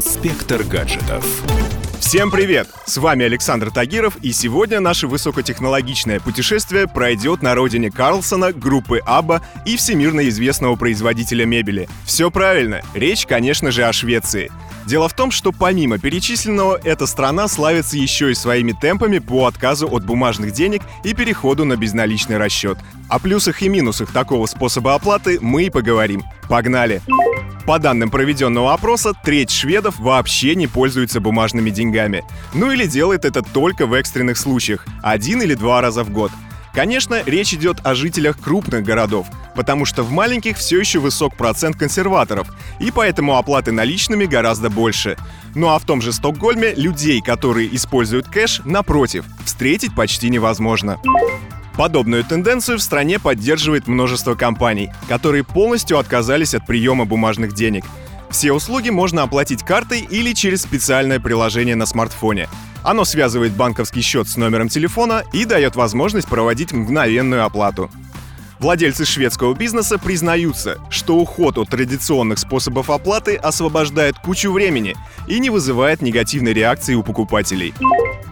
Инспектор гаджетов. Всем привет! С вами Александр Тагиров, и сегодня наше высокотехнологичное путешествие пройдет на родине Карлсона, группы Абба и всемирно известного производителя мебели. Все правильно, речь, конечно же, о Швеции. Дело в том, что помимо перечисленного, эта страна славится еще и своими темпами по отказу от бумажных денег и переходу на безналичный расчет. О плюсах и минусах такого способа оплаты мы и поговорим. Погнали! По данным проведенного опроса, треть шведов вообще не пользуются бумажными деньгами. Ну или делает это только в экстренных случаях, один или два раза в год. Конечно, речь идет о жителях крупных городов, потому что в маленьких все еще высок процент консерваторов, и поэтому оплаты наличными гораздо больше. Ну а в том же Стокгольме людей, которые используют кэш, напротив, встретить почти невозможно. Подобную тенденцию в стране поддерживает множество компаний, которые полностью отказались от приема бумажных денег. Все услуги можно оплатить картой или через специальное приложение на смартфоне. Оно связывает банковский счет с номером телефона и дает возможность проводить мгновенную оплату. Владельцы шведского бизнеса признаются, что уход от традиционных способов оплаты освобождает кучу времени и не вызывает негативной реакции у покупателей.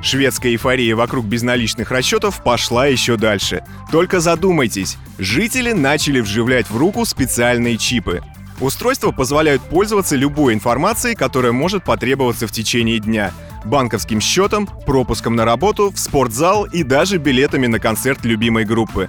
Шведская эйфория вокруг безналичных расчетов пошла еще дальше. Только задумайтесь, жители начали вживлять в руку специальные чипы. Устройства позволяют пользоваться любой информацией, которая может потребоваться в течение дня. Банковским счетом, пропуском на работу, в спортзал и даже билетами на концерт любимой группы.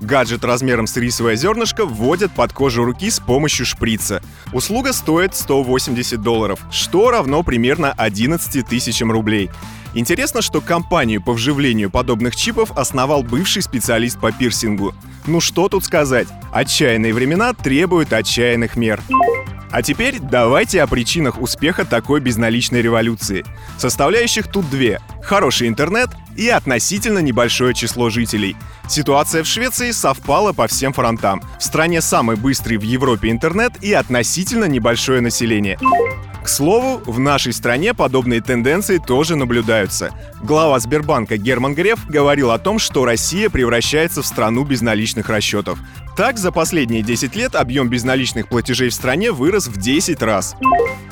Гаджет размером с рисовое зернышко вводят под кожу руки с помощью шприца. Услуга стоит 180 долларов, что равно примерно 11 тысячам рублей. Интересно, что компанию по вживлению подобных чипов основал бывший специалист по пирсингу. Ну что тут сказать? Отчаянные времена требуют отчаянных мер. А теперь давайте о причинах успеха такой безналичной революции. Составляющих тут две – хороший интернет и относительно небольшое число жителей. Ситуация в Швеции совпала по всем фронтам. В стране самый быстрый в Европе интернет и относительно небольшое население. К слову, в нашей стране подобные тенденции тоже наблюдаются. Глава Сбербанка Герман Греф говорил о том, что Россия превращается в страну безналичных расчетов. Так, за последние 10 лет объем безналичных платежей в стране вырос в 10 раз.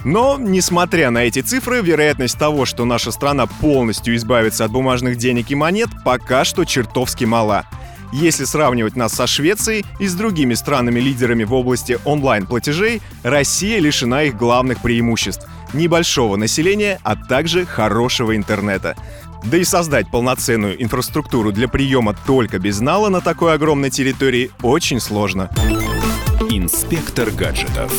Но, несмотря на эти цифры, вероятность того, что наша страна полностью избавится от бумажных денег и монет, пока что чертовски мала. Если сравнивать нас со Швецией и с другими странами-лидерами в области онлайн-платежей, Россия лишена их главных преимуществ – небольшого населения, а также хорошего интернета. Да и создать полноценную инфраструктуру для приема только безнала на такой огромной территории очень сложно. Инспектор гаджетов.